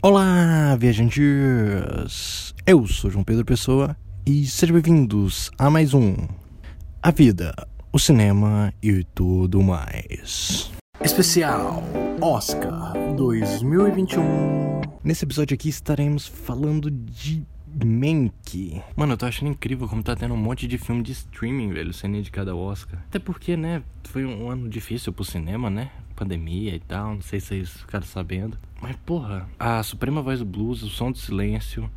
Olá, viajantes! Eu sou João Pedro Pessoa e sejam bem-vindos a mais um A Vida, o Cinema e tudo mais. Especial Oscar 2021. Nesse episódio aqui estaremos falando de Mank. Mano, eu tô achando incrível como tá tendo um monte de filme de streaming, velho, sendo indicado ao Oscar. Até porque, né, foi um ano difícil pro cinema, né? Pandemia e tal, não sei se vocês ficaram sabendo. Mas, porra, a Suprema Voz do Blues, o Som do Silêncio,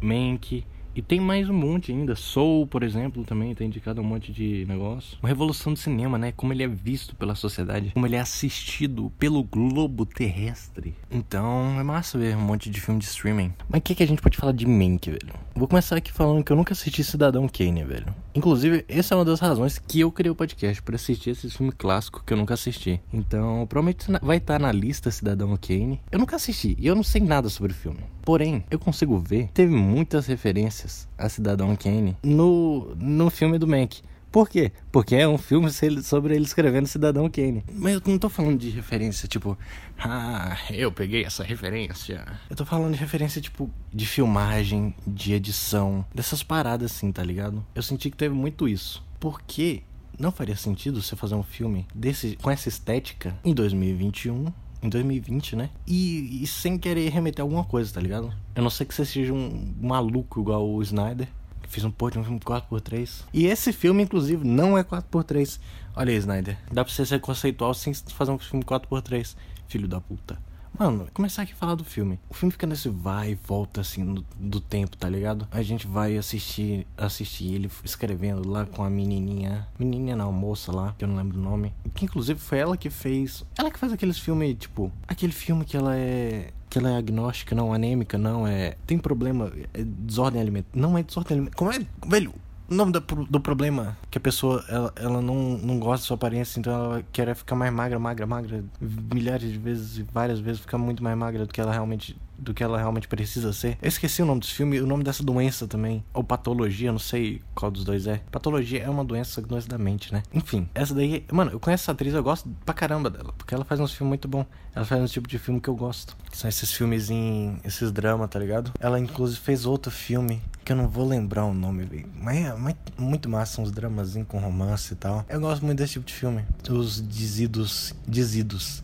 Mank e tem mais um monte ainda. Soul, por exemplo, também tem indicado um monte de negócio. Uma revolução do cinema, né? Como ele é visto pela sociedade, como ele é assistido pelo globo terrestre. Então, é massa ver um monte de filme de streaming. Mas o que, que a gente pode falar de Mank, velho? Vou começar aqui falando que eu nunca assisti Cidadão Kane, velho. Inclusive, essa é uma das razões que eu criei o podcast, para assistir esse filme clássico que eu nunca assisti. Então, provavelmente vai estar na lista Cidadão Kane. Eu nunca assisti e eu não sei nada sobre o filme. Porém, eu consigo ver, teve muitas referências a Cidadão Kane no, no filme do Mank. Por quê? Porque é um filme sobre ele escrevendo Cidadão Kane. Mas eu não tô falando de referência, tipo, ah, eu peguei essa referência. Eu tô falando de referência, tipo, de filmagem, de edição, dessas paradas assim, tá ligado? Eu senti que teve muito isso. Porque não faria sentido você fazer um filme desse com essa estética em 2021 em 2020, né? E, e, sem querer remeter alguma coisa, tá ligado? Eu não sei que você seja um maluco igual o Snyder, que fez um porra de um filme 4x3. E esse filme, inclusive, não é 4x3. Olha aí, Snyder. Dá pra você ser conceitual sem fazer um filme 4x3. Filho da puta. Mano, começar aqui a falar do filme. O filme fica nesse vai e volta assim do, do, tempo, tá ligado? A gente vai assistir assistir ele escrevendo lá com a menininha. Menininha não, moça lá, que eu não lembro o nome. Que inclusive foi ela que fez. Ela que faz aqueles filmes, tipo. Aquele filme que ela é que ela é agnóstica, não, anêmica, não, é. Tem problema, é desordem alimentar. Não é desordem alimentar. Como é. Velho, o nome do, do problema que a pessoa ela, ela não, não gosta da sua aparência, então ela quer ficar mais magra, magra, magra, milhares de vezes e várias vezes ficar muito mais magra do que ela realmente do que ela realmente precisa ser. Eu esqueci o nome desse filme, o nome dessa doença também, ou patologia, não sei qual dos dois é. Patologia é uma doença, doença da mente, né? Enfim, essa daí, mano, eu conheço essa atriz, eu gosto pra caramba dela, porque ela faz uns filmes muito bom. Ela faz um tipo de filme que eu gosto. Que são esses filmes em esses dramas, tá ligado? Ela inclusive fez outro filme que eu não vou lembrar o nome, velho. Mas é muito massa, uns dramas com romance e tal. Eu gosto muito desse tipo de filme. Os dizidos, dizidos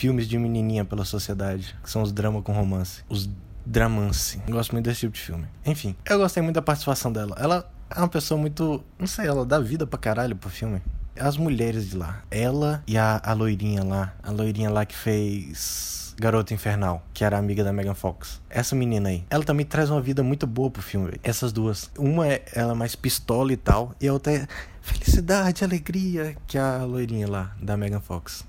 filmes de menininha pela sociedade, que são os dramas com romance. Os dramance. Eu gosto muito desse tipo de filme. Enfim, eu gostei muito da participação dela. Ela é uma pessoa muito. Não sei, ela dá vida pra caralho pro filme. As mulheres de lá. Ela e a, a loirinha lá. A loirinha lá que fez. Garota Infernal, que era amiga da Megan Fox. Essa menina aí, ela também traz uma vida muito boa pro filme, véio. Essas duas. Uma é ela mais pistola e tal, e a outra é felicidade, alegria, que é a loirinha lá, da Megan Fox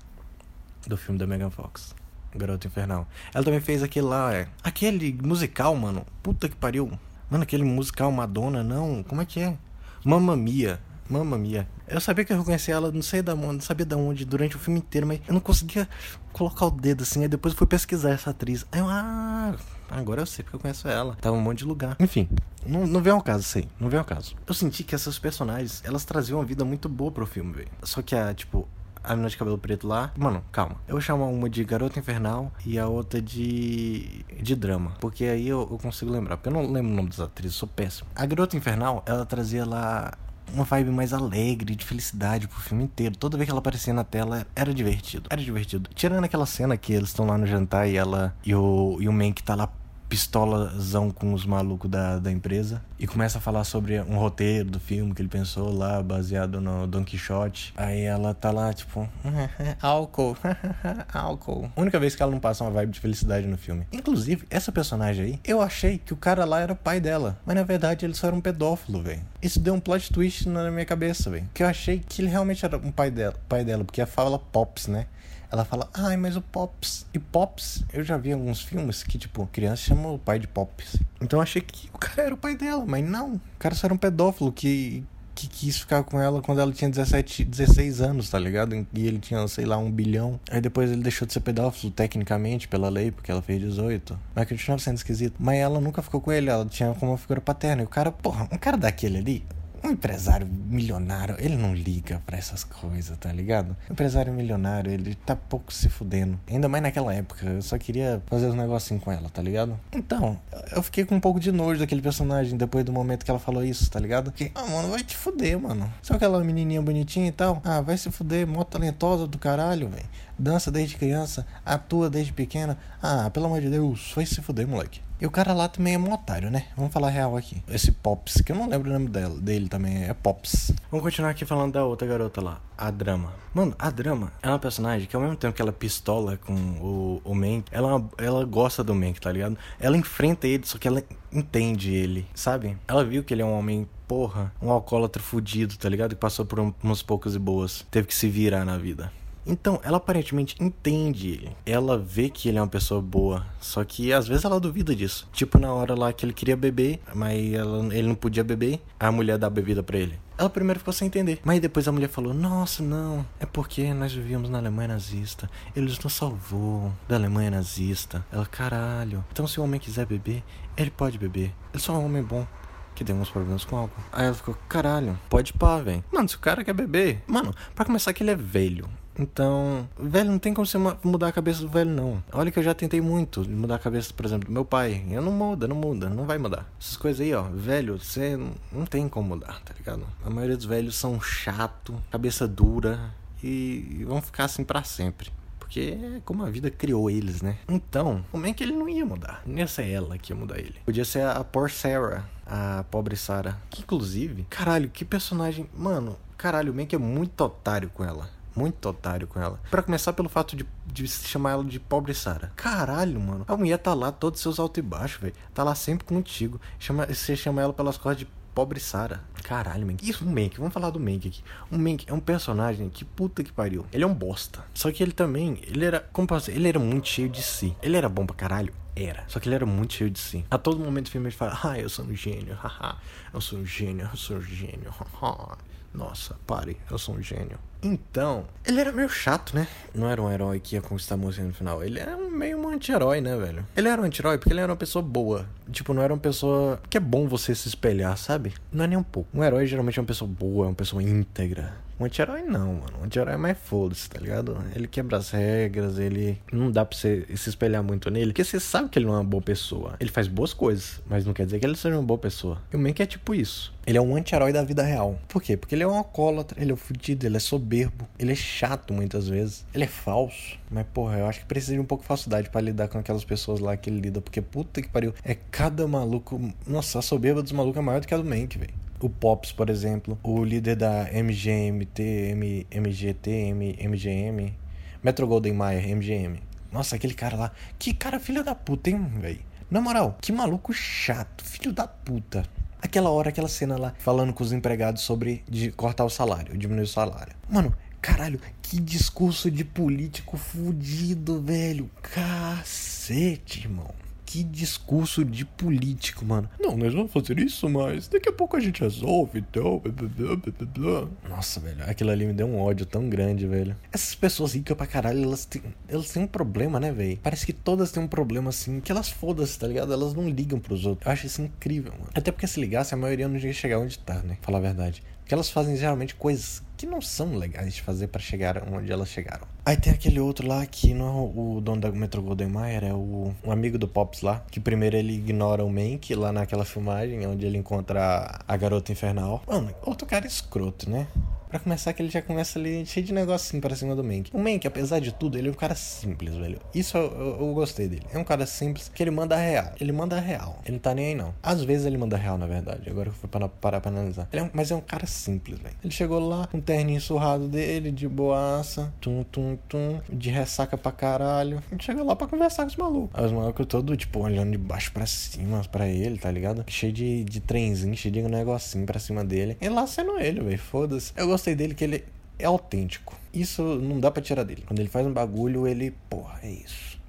do filme da Megan Fox. Garota Infernal. Ela também fez aquele lá, é. Aquele musical, mano. Puta que pariu. Mano, aquele musical Madonna, não. Como é que é? Mamma Mia. Mamma Mia. Eu sabia que eu reconhecia ela, não sei da onde, não sabia da onde, durante o filme inteiro, mas eu não conseguia colocar o dedo assim. Aí depois eu fui pesquisar essa atriz. Aí eu, ah, agora eu sei porque eu conheço ela. Tava um monte de lugar. Enfim, não, não vem ao caso aí, não vem ao caso. Eu senti que essas personagens, elas traziam uma vida muito boa pro filme, velho. Só que a, tipo, a menina de cabelo preto lá. Mano, calma. Eu vou chamar uma de Garota Infernal e a outra de. de drama. Porque aí eu, eu consigo lembrar. Porque eu não lembro o nome das atrizes, sou péssimo. A Garota Infernal, ela trazia lá uma vibe mais alegre, de felicidade pro filme inteiro. Toda vez que ela aparecia na tela, era divertido. Era divertido. Tirando aquela cena que eles estão lá no jantar e ela e o, e o Mank tá lá pistolazão com os malucos da, da empresa e começa a falar sobre um roteiro do filme que ele pensou lá, baseado no Don Quixote. Aí ela tá lá, tipo, álcool, álcool. única vez que ela não passa uma vibe de felicidade no filme. Inclusive, essa personagem aí, eu achei que o cara lá era o pai dela, mas na verdade ele só era um pedófilo, velho. Isso deu um plot twist na minha cabeça, velho. Que eu achei que ele realmente era um pai dela, pai dela porque a fala Pops, né? Ela fala, ai, mas o Pops. E Pops, eu já vi alguns filmes que, tipo, criança chama o pai de Pops. Então eu achei que o cara era o pai dela, mas não. O cara só era um pedófilo que, que quis ficar com ela quando ela tinha 17, 16 anos, tá ligado? E ele tinha, sei lá, um bilhão. Aí depois ele deixou de ser pedófilo, tecnicamente, pela lei, porque ela fez 18. Mas continuava sendo esquisito. Mas ela nunca ficou com ele, ela tinha como uma figura paterna. E o cara, porra, um cara daquele ali, um empresário milionário, ele não liga para essas coisas, tá ligado? O empresário milionário, ele tá pouco se fudendo. Ainda mais naquela época, eu só queria fazer um negocinho com ela, tá ligado? Então, eu fiquei com um pouco de nojo daquele personagem depois do momento que ela falou isso, tá ligado? Que, ah, mano, vai te fuder, mano. Sabe aquela menininha bonitinha e tal? Ah, vai se fuder, mó talentosa do caralho, velho. Dança desde criança, atua desde pequena. Ah, pelo amor de Deus, vai se fuder, moleque. E o cara lá também é um otário, né? Vamos falar real aqui. Esse Pops, que eu não lembro o nome dela, dele também, é Pops. Vamos continuar aqui falando da outra garota lá, a Drama. Mano, a Drama é uma personagem que ao mesmo tempo que ela pistola com o, o Mank, ela, ela gosta do Mank, tá ligado? Ela enfrenta ele, só que ela entende ele, sabe? Ela viu que ele é um homem porra, um alcoólatra fudido, tá ligado? Que passou por um, uns poucos e boas. Teve que se virar na vida. Então, ela aparentemente entende ele. Ela vê que ele é uma pessoa boa. Só que às vezes ela duvida disso. Tipo na hora lá que ele queria beber, mas ela, ele não podia beber, a mulher dá a bebida pra ele. Ela primeiro ficou sem entender. Mas depois a mulher falou: Nossa, não, é porque nós vivíamos na Alemanha nazista. Eles nos salvou da Alemanha nazista. Ela, caralho. Então se o homem quiser beber, ele pode beber. Ele só é um homem bom que tem uns problemas com álcool. Aí ela ficou, caralho, pode pá, velho. Mano, se o cara quer beber. Mano, pra começar que ele é velho. Então, velho, não tem como você mudar a cabeça do velho, não. Olha que eu já tentei muito mudar a cabeça, por exemplo, do meu pai. Eu não muda, não muda, não vai mudar. Essas coisas aí, ó, velho, você não tem como mudar, tá ligado? A maioria dos velhos são chato, cabeça dura e vão ficar assim para sempre. Porque é como a vida criou eles, né? Então, como é que ele não ia mudar? Ser ela que ia mudar ele. Podia ser a poor Sarah, a pobre Sarah. Que inclusive, caralho, que personagem. Mano, caralho, o Mank é muito otário com ela muito otário com ela. Para começar pelo fato de, de chamar ela de pobre Sara. Caralho, mano. A mulher tá lá, todos seus altos e baixos, velho. Tá lá sempre contigo. Chama, você chama ela pelas costas de pobre Sara. Caralho, Mank. Isso, o Mank. Vamos falar do Mank aqui. O Mank é um personagem que puta que pariu. Ele é um bosta. Só que ele também, ele era, como posso dizer, ele era muito cheio de si. Ele era bom pra caralho. Era. Só que ele era muito cheio de si. A todo momento do filme ele fala, ah, eu sou um gênio, haha. eu sou um gênio, eu sou um gênio, haha. Nossa, pare, eu sou um gênio. Então, ele era meio chato, né? Não era um herói que ia conquistar a mocinha no final. Ele era meio um anti-herói, né, velho? Ele era um anti-herói porque ele era uma pessoa boa. Tipo, não era uma pessoa que é bom você se espelhar, sabe? Não é nem um pouco. Um herói geralmente é uma pessoa boa, é uma pessoa íntegra. Um anti-herói não, mano. Um anti-herói é mais foda-se, tá ligado? Ele quebra as regras, ele. Não dá pra você se espelhar muito nele, porque você sabe que ele não é uma boa pessoa. Ele faz boas coisas, mas não quer dizer que ele seja uma boa pessoa. E o Mank é tipo isso. Ele é um anti-herói da vida real. Por quê? Porque ele é um alcoólatra, ele é um fudido, ele é soberbo, ele é chato muitas vezes, ele é falso. Mas, porra, eu acho que precisa de um pouco de falsidade para lidar com aquelas pessoas lá que ele lida, porque puta que pariu. É cada maluco. Nossa, a soberba dos malucos é maior do que a do Mank, velho o Pops, por exemplo, o líder da MGMT, M, MGT, M, MGM, Metro Golden Mayer, MGM. Nossa, aquele cara lá. Que cara filho da puta, hein, velho? Na moral, que maluco chato, filho da puta. Aquela hora, aquela cena lá, falando com os empregados sobre cortar o salário, diminuir o salário. Mano, caralho, que discurso de político fudido, velho. Cacete, irmão que discurso de político, mano. Não, nós vamos fazer isso, mas daqui a pouco a gente resolve, então. Blá, blá, blá, Nossa, velho, aquilo ali me deu um ódio tão grande, velho. Essas pessoas ricas pra caralho, elas têm, elas têm um problema, né, velho? Parece que todas têm um problema assim, que elas foda-se, tá ligado? Elas não ligam pros outros. Eu acho isso incrível, mano. Até porque se ligasse, a maioria não ia chegar onde tá, né? Falar a verdade. Porque elas fazem geralmente coisas que não são legais de fazer para chegar onde elas chegaram. Aí tem aquele outro lá que não é o dono da Metro Golden Mayer, é o um amigo do Pops lá, que primeiro ele ignora o Mank lá naquela filmagem onde ele encontra a garota infernal. Mano, outro cara escroto, né? Pra começar, que ele já começa ali cheio de negocinho pra cima do Mank. O Mank, apesar de tudo, ele é um cara simples, velho. Isso eu, eu, eu, gostei dele. É um cara simples que ele manda real. Ele manda real. Ele não tá nem aí, não. Às vezes ele manda real, na verdade. Agora que eu fui parar pra, pra analisar. É um, mas é um cara simples, velho. Ele chegou lá, um terninho surrado dele, de boaça, tum, tum, tum, de ressaca pra caralho. Ele chegou lá pra conversar com os malucos. Aí os malucos todo, tipo, olhando de baixo pra cima pra ele, tá ligado? Cheio de, de trenzinho, cheio de negocinho pra cima dele. E lá sendo ele, velho. Foda-se. Eu gostei gostei dele que ele é autêntico. Isso não dá para tirar dele. Quando ele faz um bagulho, ele, porra, é isso.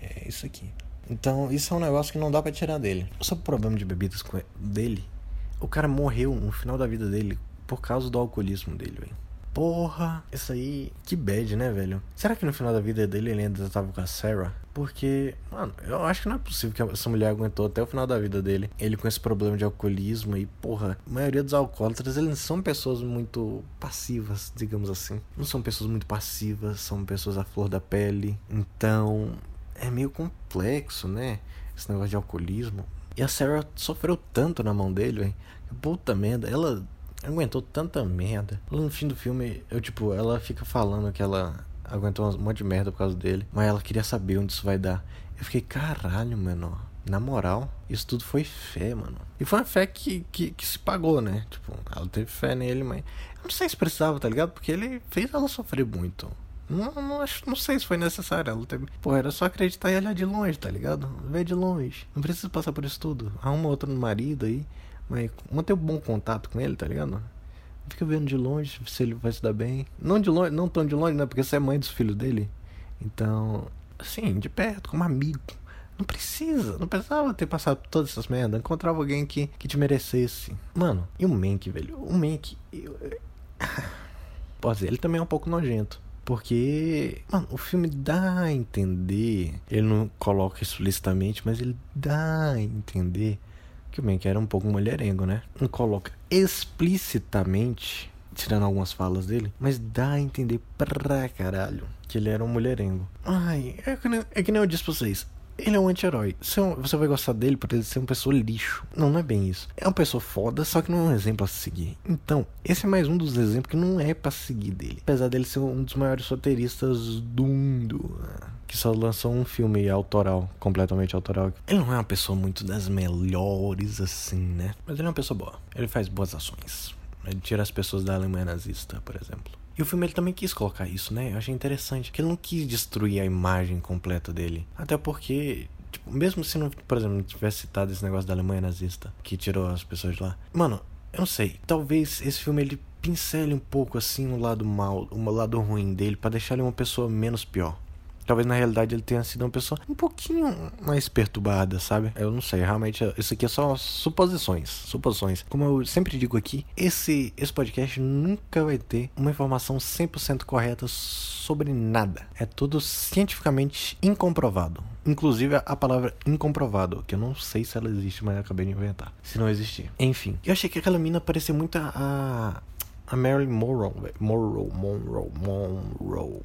É isso aqui. Então, isso é um negócio que não dá para tirar dele. Só o problema de bebidas dele, o cara morreu no final da vida dele por causa do alcoolismo dele, velho. Porra, isso aí, que bad, né, velho? Será que no final da vida dele ele ainda tava com a Sarah? Porque, mano, eu acho que não é possível que essa mulher aguentou até o final da vida dele. Ele com esse problema de alcoolismo e, porra, a maioria dos alcoólatras, eles são pessoas muito passivas, digamos assim. Não são pessoas muito passivas, são pessoas à flor da pele. Então, é meio complexo, né? Esse negócio de alcoolismo. E a Sarah sofreu tanto na mão dele, velho. Puta merda, ela aguentou tanta merda. No fim do filme, eu, tipo, ela fica falando que ela aguentou um monte de merda por causa dele, mas ela queria saber onde isso vai dar. Eu fiquei, caralho, mano. Na moral, isso tudo foi fé, mano. E foi uma fé que, que, que se pagou, né? Tipo, ela teve fé nele, mas. Eu não sei se precisava, tá ligado? Porque ele fez ela sofrer muito. Não, não, acho, não sei se foi necessário. Ela teve... Pô, era só acreditar e olhar de longe, tá ligado? Ver de longe. Não precisa passar por isso tudo. Arruma outro marido aí. Mas manter um bom contato com ele, tá ligado? Fica vendo de longe se ele vai se dar bem. Não de longe, não tão de longe, né? Porque você é mãe dos filhos dele. Então, assim, de perto, como amigo. Não precisa, não precisava ter passado por todas essas merdas. Encontrava alguém que, que te merecesse. Mano, e o Mank, velho? O Mank. Eu... Dizer, ele também é um pouco nojento. Porque, mano, o filme dá a entender. Ele não coloca explicitamente, mas ele dá a entender que o Mank era um pouco mulherengo, né? Não coloca explicitamente, tirando algumas falas dele, mas dá a entender pra caralho que ele era um mulherengo. Ai, é que nem, é que nem eu disse pra vocês. Ele é um anti-herói. Você vai gostar dele por ele ser uma pessoa lixo. Não, não é bem isso. É uma pessoa foda, só que não é um exemplo a seguir. Então, esse é mais um dos exemplos que não é para seguir dele. Apesar dele ser um dos maiores roteiristas do mundo. Que só lançou um filme autoral, completamente autoral. Ele não é uma pessoa muito das melhores, assim, né? Mas ele é uma pessoa boa. Ele faz boas ações. Ele tira as pessoas da Alemanha nazista, por exemplo. E o filme ele também quis colocar isso, né? Eu achei interessante. Que ele não quis destruir a imagem completa dele. Até porque, tipo, mesmo se não, por exemplo, não tivesse citado esse negócio da Alemanha nazista, que tirou as pessoas de lá. Mano, eu não sei. Talvez esse filme ele pincele um pouco assim o lado mal, o lado ruim dele, para deixar ele uma pessoa menos pior. Talvez na realidade ele tenha sido uma pessoa um pouquinho mais perturbada, sabe? Eu não sei, realmente isso aqui é só suposições, suposições. Como eu sempre digo aqui, esse esse podcast nunca vai ter uma informação 100% correta sobre nada. É tudo cientificamente incomprovado. Inclusive a palavra incomprovado, que eu não sei se ela existe, mas eu acabei de inventar. Se não existir. Enfim, eu achei que aquela mina parecia muito a a Marilyn Monroe, Monroe, Monroe, Monroe.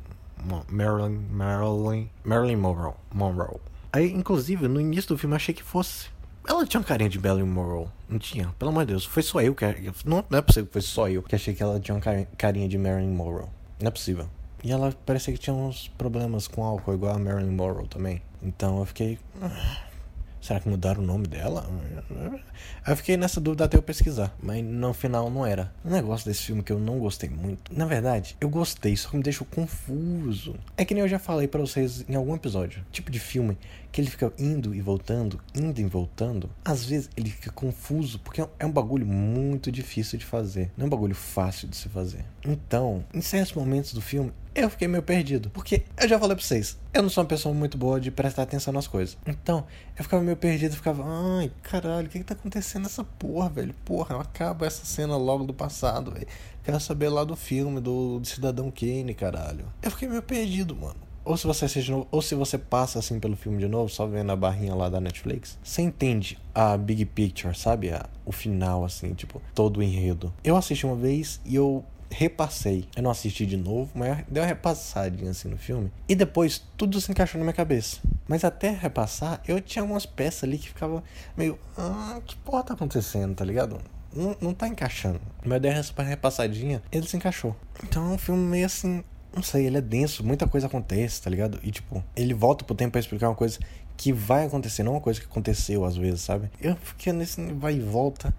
Marilyn, Marilyn, Marilyn Monroe, Monroe. Aí, inclusive, no início do filme achei que fosse. Ela tinha uma carinha de Marilyn Monroe. Não tinha, pelo amor de Deus. Foi só eu que. Não, não é possível que foi só eu que achei que ela tinha uma carinha de Marilyn Monroe. Não é possível. E ela parecia que tinha uns problemas com álcool, igual a Marilyn Monroe também. Então eu fiquei. Será que mudaram o nome dela? Eu fiquei nessa dúvida até eu pesquisar, mas no final não era. Um negócio desse filme que eu não gostei muito. Na verdade, eu gostei, só que me deixou confuso. É que nem eu já falei para vocês em algum episódio. Tipo de filme que ele fica indo e voltando, indo e voltando. Às vezes ele fica confuso, porque é um bagulho muito difícil de fazer. Não é um bagulho fácil de se fazer. Então, em certos momentos do filme, eu fiquei meio perdido. Porque eu já falei pra vocês, eu não sou uma pessoa muito boa de prestar atenção nas coisas. Então, eu ficava meio perdido, ficava, ai, caralho, o que que tá acontecendo nessa porra, velho? Porra, acaba essa cena logo do passado, velho. Quero saber lá do filme, do, do Cidadão Kane, caralho. Eu fiquei meio perdido, mano. Ou se você assiste novo, ou se você passa assim pelo filme de novo, só vendo a barrinha lá da Netflix, você entende a big picture, sabe? A, o final, assim, tipo, todo o enredo. Eu assisti uma vez e eu repassei. Eu não assisti de novo, mas deu uma repassadinha assim no filme. E depois tudo se encaixou na minha cabeça. Mas até repassar, eu tinha umas peças ali que ficava meio. Ah, que porra tá acontecendo, tá ligado? Não, não tá encaixando. Mas deu uma repassadinha, ele se encaixou. Então é um filme meio assim. Não sei, ele é denso, muita coisa acontece, tá ligado? E tipo, ele volta pro tempo pra explicar uma coisa que vai acontecer, não uma coisa que aconteceu às vezes, sabe? Eu fiquei nesse vai e volta.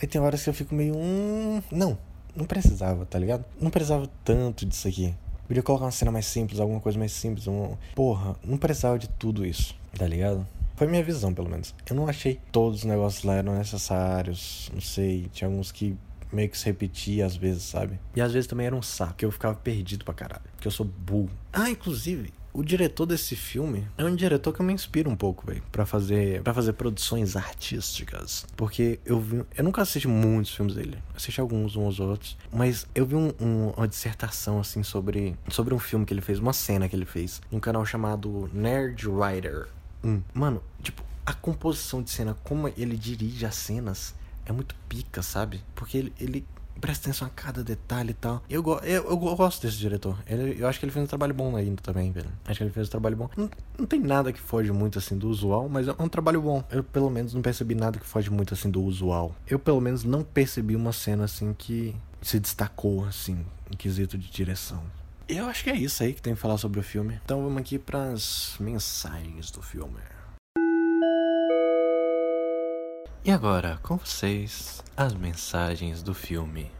Aí tem horas que eu fico meio. Hum, não, não precisava, tá ligado? Não precisava tanto disso aqui. Podia colocar uma cena mais simples, alguma coisa mais simples. Um... Porra, não precisava de tudo isso, tá ligado? Foi minha visão, pelo menos. Eu não achei todos os negócios lá eram necessários. Não sei, tinha alguns que meio que se repetia às vezes, sabe? E às vezes também era um saco, que eu ficava perdido pra caralho. Que eu sou burro. Ah, inclusive, o diretor desse filme é um diretor que eu me inspiro um pouco, velho, para fazer para fazer produções artísticas, porque eu vi, eu nunca assisti muitos filmes dele, assisti alguns uns outros, mas eu vi um, um, uma dissertação assim sobre sobre um filme que ele fez, uma cena que ele fez, num canal chamado Nerd Writer. Hum. Mano, tipo, a composição de cena, como ele dirige as cenas, é muito pica, sabe? Porque ele, ele presta atenção a cada detalhe e tal. Eu, eu, eu gosto desse diretor. Ele, eu acho que ele fez um trabalho bom ainda também, velho. Acho que ele fez um trabalho bom. Não, não tem nada que foge muito assim do usual, mas é um trabalho bom. Eu pelo menos não percebi nada que foge muito assim do usual. Eu pelo menos não percebi uma cena assim que se destacou assim em quesito de direção. Eu acho que é isso aí que tem que falar sobre o filme. Então vamos aqui para as mensagens do filme. E agora, com vocês, as mensagens do filme.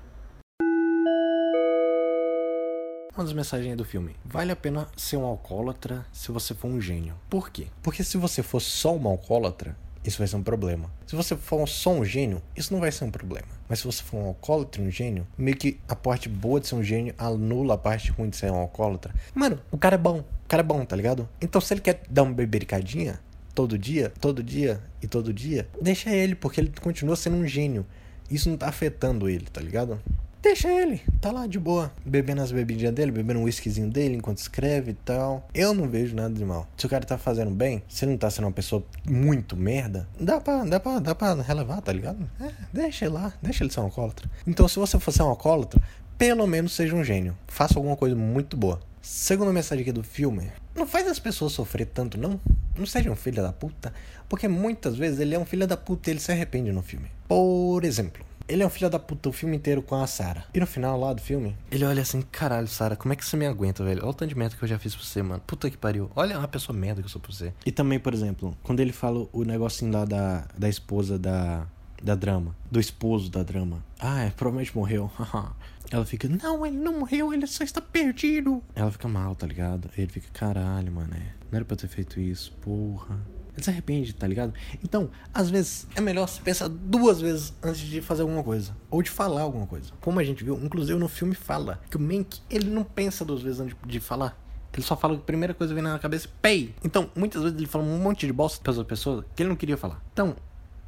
Uma das mensagens do filme. Vale a pena ser um alcoólatra se você for um gênio. Por quê? Porque se você for só um alcoólatra, isso vai ser um problema. Se você for só um gênio, isso não vai ser um problema. Mas se você for um alcoólatra e um gênio, meio que a parte boa de ser um gênio anula a parte ruim de ser um alcoólatra. Mano, o cara é bom. O cara é bom, tá ligado? Então se ele quer dar uma bebericadinha, todo dia, todo dia e todo dia, deixa ele, porque ele continua sendo um gênio. Isso não tá afetando ele, tá ligado? Deixa ele, tá lá de boa, bebendo as bebidinhas dele, bebendo um whiskyzinho dele enquanto escreve e tal. Eu não vejo nada de mal. Se o cara tá fazendo bem, se não tá sendo uma pessoa muito merda, dá pra, dá pra, dá pra relevar, tá ligado? É, deixa ele lá, deixa ele ser um alcoólatra. Então, se você for ser um alcoólatra, pelo menos seja um gênio. Faça alguma coisa muito boa. Segunda mensagem aqui do filme. Não faz as pessoas sofrer tanto, não. Não seja um filho da puta. Porque muitas vezes ele é um filho da puta e ele se arrepende no filme. Por exemplo, ele é um filho da puta o filme inteiro com a Sarah. E no final lá do filme, ele olha assim: caralho, Sarah, como é que você me aguenta, velho? Olha o tanto de merda que eu já fiz pra você, mano. Puta que pariu. Olha a pessoa merda que eu sou pra você. E também, por exemplo, quando ele fala o negocinho lá da, da esposa da. Da drama. Do esposo da drama. Ah, é, provavelmente morreu. Ela fica, não, ele não morreu, ele só está perdido. Ela fica mal, tá ligado? Ele fica, caralho, mano, não era pra ter feito isso, porra. Ele se arrepende, tá ligado? Então, às vezes, é melhor você pensar duas vezes antes de fazer alguma coisa. Ou de falar alguma coisa. Como a gente viu, inclusive no filme fala que o Mank, ele não pensa duas vezes antes de falar. Ele só fala a primeira coisa que vem na cabeça, pay. Então, muitas vezes ele fala um monte de bosta para as pessoas que ele não queria falar. Então,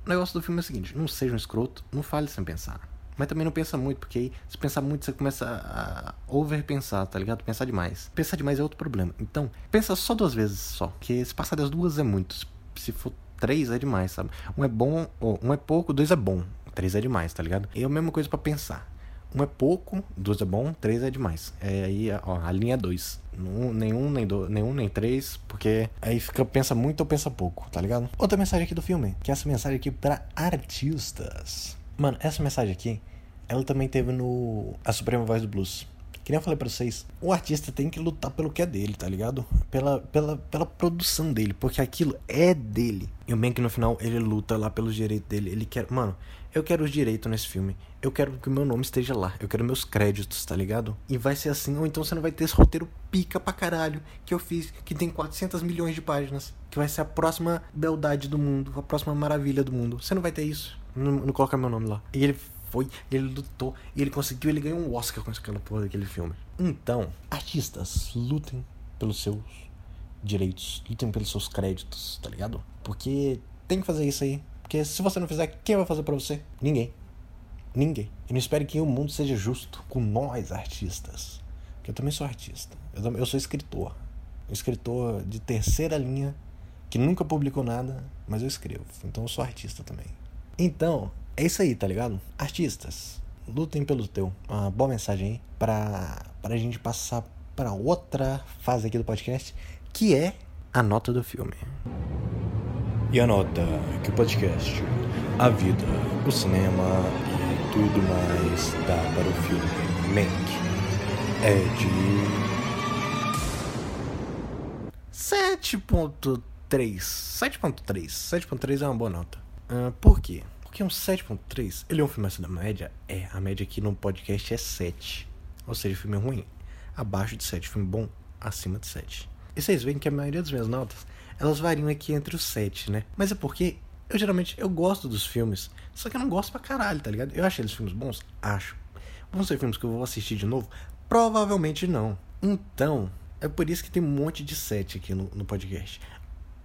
o negócio do filme é o seguinte: não seja um escroto, não fale sem pensar. Mas também não pensa muito, porque aí se pensar muito você começa a overpensar, tá ligado? Pensar demais. Pensar demais é outro problema. Então, pensa só duas vezes só. Porque se passar das duas é muito. Se for três é demais, sabe? Um é bom, um é pouco, dois é bom. Três é demais, tá ligado? E é a mesma coisa para pensar. Um é pouco, dois é bom, três é demais. É aí, ó, a linha é dois. nenhum, nem dois, nenhum, nem três, porque aí fica, pensa muito ou pensa pouco, tá ligado? Outra mensagem aqui do filme, que é essa mensagem aqui para artistas. Mano, essa mensagem aqui, ela também teve no A Suprema Voz do Blues. Que nem eu falei pra vocês, o artista tem que lutar pelo que é dele, tá ligado? Pela, pela, pela produção dele, porque aquilo é dele. E o que no final ele luta lá pelos direitos dele. Ele quer. Mano, eu quero os direitos nesse filme. Eu quero que o meu nome esteja lá. Eu quero meus créditos, tá ligado? E vai ser assim, ou então você não vai ter esse roteiro pica pra caralho que eu fiz, que tem 400 milhões de páginas. Que vai ser a próxima beldade do mundo, a próxima maravilha do mundo. Você não vai ter isso. Não, não coloca meu nome lá. E ele foi, ele lutou, e ele conseguiu, ele ganhou um Oscar com aquela porra daquele filme. Então, artistas, lutem pelos seus direitos, lutem pelos seus créditos, tá ligado? Porque tem que fazer isso aí. Porque se você não fizer, quem vai fazer pra você? Ninguém. Ninguém. E não espere que o mundo seja justo com nós, artistas. Porque eu também sou artista. Eu, eu sou escritor. Um escritor de terceira linha que nunca publicou nada, mas eu escrevo. Então eu sou artista também. Então, é isso aí, tá ligado? Artistas, lutem pelo teu. Uma boa mensagem aí pra, pra gente passar pra outra fase aqui do podcast, que é a nota do filme. E a nota que o podcast, a vida, o cinema e tudo mais dá para o filme Mank é de 7.3. 7.3. 7.3 é uma boa nota. Uh, por quê? Porque um 7.3, ele é um filme acima da média? É, a média aqui no podcast é 7. Ou seja, filme ruim, abaixo de 7. Filme bom, acima de 7. E vocês veem que a maioria das minhas notas, elas variam aqui entre os 7, né? Mas é porque eu geralmente eu gosto dos filmes, só que eu não gosto pra caralho, tá ligado? Eu acho eles filmes bons? Acho. Vão ser filmes que eu vou assistir de novo? Provavelmente não. Então, É por isso que tem um monte de 7 aqui no, no podcast.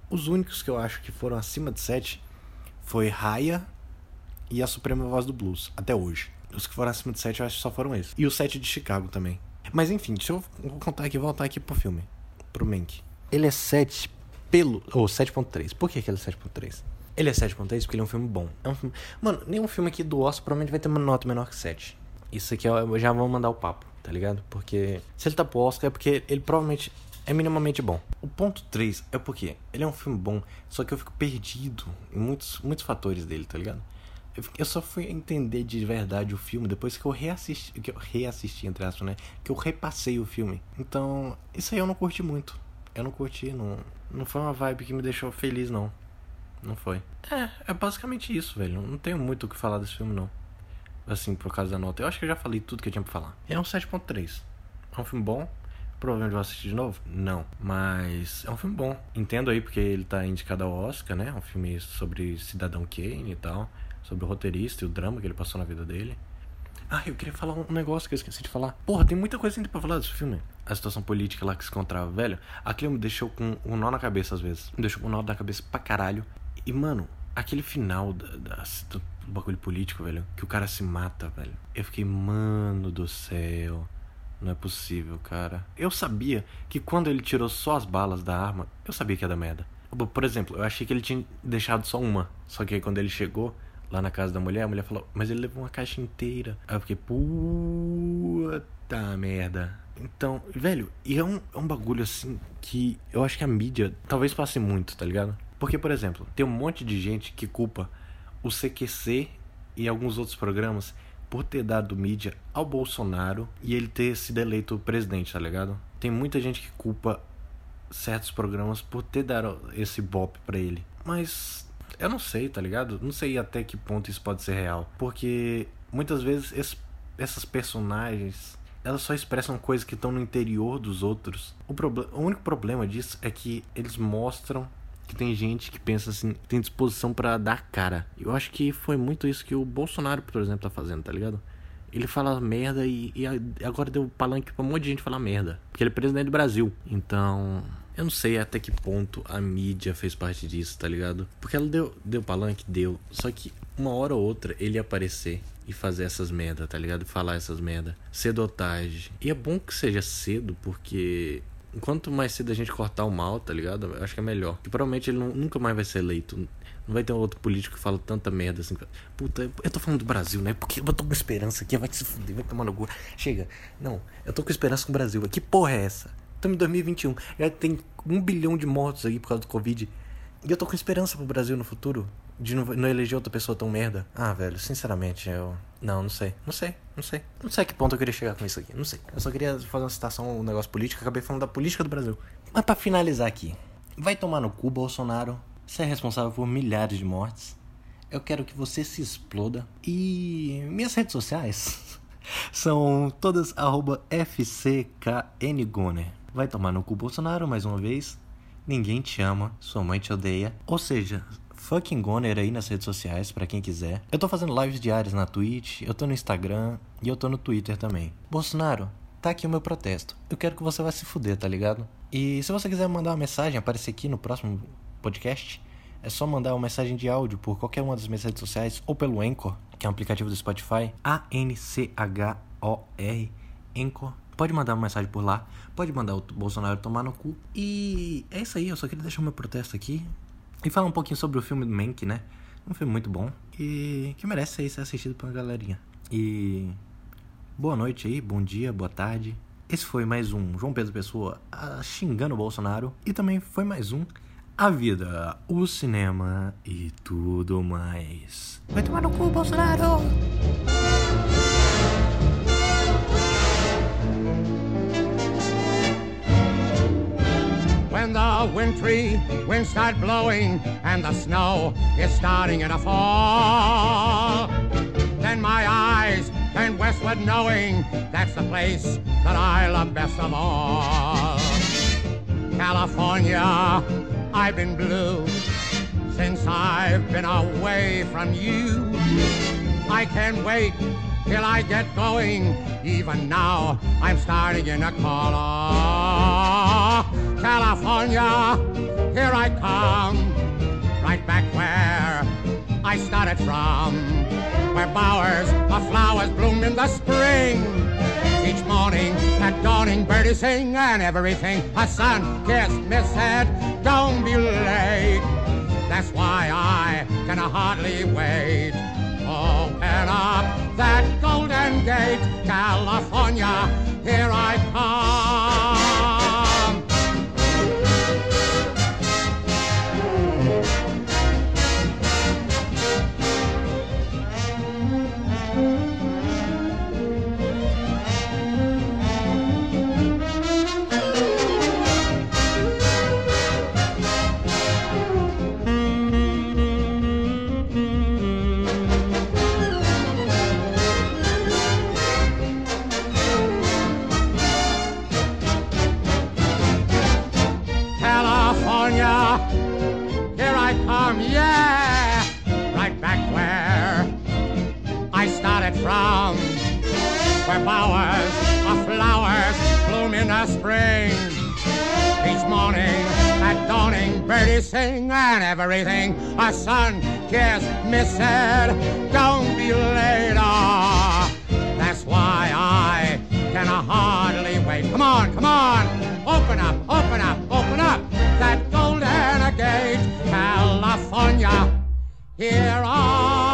Os únicos que eu acho que foram acima de 7 foi Raya e a Suprema Voz do Blues, até hoje. Os que foram acima de 7 eu acho que só foram esses. E o 7 de Chicago também. Mas enfim, deixa eu contar aqui, voltar aqui pro filme. Pro Mank. Ele é 7 pelo. Ou oh, 7.3. Por que, que ele é 7.3? Ele é 7.3 porque ele é um filme bom. É um filme... Mano, nenhum filme aqui do Oscar provavelmente vai ter uma nota menor que 7. Isso aqui eu já vou mandar o papo, tá ligado? Porque se ele tá pro Oscar é porque ele provavelmente é minimamente bom. O ponto 3 é porque ele é um filme bom, só que eu fico perdido em muitos, muitos fatores dele, tá ligado? Eu, eu só fui entender de verdade o filme depois que eu reassisti, que eu reassisti, entre aspas, né? Que eu repassei o filme. Então, isso aí eu não curti muito. Eu não curti, não, não foi uma vibe que me deixou feliz, não. Não foi. É, é basicamente isso, velho. Não tenho muito o que falar desse filme, não. Assim, por causa da nota. Eu acho que eu já falei tudo que eu tinha pra falar. É um 7.3. É um filme bom. Provavelmente vou assistir de novo? Não. Mas é um filme bom. Entendo aí porque ele tá indicado ao Oscar, né? É um filme sobre Cidadão Kane e tal sobre o roteirista e o drama que ele passou na vida dele. Ah, eu queria falar um negócio que eu esqueci de falar. Porra, tem muita coisa ainda pra falar desse filme. A situação política lá que se encontrava, velho. Aquilo me deixou com um nó na cabeça às vezes. Me deixou com um nó na cabeça pra caralho. E, mano, aquele final da, da, do bagulho político, velho. Que o cara se mata, velho. Eu fiquei, mano do céu. Não é possível, cara. Eu sabia que quando ele tirou só as balas da arma, eu sabia que ia dar merda. Por exemplo, eu achei que ele tinha deixado só uma. Só que aí quando ele chegou, lá na casa da mulher, a mulher falou, mas ele levou uma caixa inteira. Aí eu fiquei, puta merda. Então, velho, e é um, é um bagulho assim que eu acho que a mídia talvez passe muito, tá ligado? Porque, por exemplo, tem um monte de gente que culpa o CQC e alguns outros programas por ter dado mídia ao Bolsonaro e ele ter sido eleito presidente, tá ligado? Tem muita gente que culpa certos programas por ter dado esse bop para ele. Mas eu não sei, tá ligado? Não sei até que ponto isso pode ser real. Porque muitas vezes esse, essas personagens elas só expressam coisas que estão no interior dos outros. O, o único problema disso é que eles mostram que tem gente que pensa assim, tem disposição para dar cara. Eu acho que foi muito isso que o Bolsonaro, por exemplo, tá fazendo, tá ligado? Ele fala merda e, e agora deu palanque pra um monte de gente falar merda. Porque ele é presidente do Brasil. Então, eu não sei até que ponto a mídia fez parte disso, tá ligado? Porque ela deu, deu palanque, deu. Só que uma hora ou outra ele aparecer e fazer essas merda, tá ligado? Falar essas merda. Cedo ou tarde. E é bom que seja cedo, porque quanto mais cedo a gente cortar o mal, tá ligado? Eu acho que é melhor. E provavelmente ele não, nunca mais vai ser eleito. Não vai ter um outro político que fala tanta merda assim. Puta, eu tô falando do Brasil, né? Porque eu tô com esperança aqui, vai se fuder, vai tomar no cu. Chega. Não, eu tô com esperança com o Brasil. Que porra é essa? Estamos em 2021. Já tem um bilhão de mortos aí por causa do Covid. E eu tô com esperança pro Brasil no futuro. De não, não eleger outra pessoa tão merda. Ah, velho, sinceramente, eu. Não, não sei. Não sei, não sei. Não sei a que ponto eu queria chegar com isso aqui. Não sei. Eu só queria fazer uma citação, um negócio político. Acabei falando da política do Brasil. Mas pra finalizar aqui. Vai tomar no cu, Bolsonaro. Você é responsável por milhares de mortes. Eu quero que você se exploda. E minhas redes sociais são todas FCKNGoner. Vai tomar no cu Bolsonaro mais uma vez. Ninguém te ama, sua mãe te odeia. Ou seja, fucking Goner aí nas redes sociais, para quem quiser. Eu tô fazendo lives diárias na Twitch, eu tô no Instagram e eu tô no Twitter também. Bolsonaro, tá aqui o meu protesto. Eu quero que você vá se fuder, tá ligado? E se você quiser mandar uma mensagem, aparecer aqui no próximo podcast, é só mandar uma mensagem de áudio por qualquer uma das minhas redes sociais ou pelo Anchor, que é um aplicativo do Spotify, A-N-C-H-O-R, Anchor. Pode mandar uma mensagem por lá, pode mandar o Bolsonaro tomar no cu. E é isso aí, eu só queria deixar o meu protesto aqui e falar um pouquinho sobre o filme do Mank, né? Um filme muito bom e que merece ser assistido uma galerinha. E boa noite aí, bom dia, boa tarde. Esse foi mais um João Pedro Pessoa ah, xingando o Bolsonaro e também foi mais um A Vida, o Cinema e tudo mais. Vai tomar no cu, Bolsonaro! When the wintry winds start blowing and the snow is starting to fall. Then my eyes turn westward knowing that's the place that I love best of all. California, I've been blue since I've been away from you. I can't wait till I get going. Even now, I'm starting to call on. California, here I come, right back where I started from, where bowers of flowers bloom in the spring. Each morning at dawning, birdies sing and everything. A sun kissed miss said, don't be late. That's why I can hardly wait. Open up that golden gate, California, here I come. Spring. Each morning at dawning, birdies sing and everything. A sun kissed miss said, don't be late. That's why I can hardly wait. Come on, come on, open up, open up, open up that golden gate, California. Here I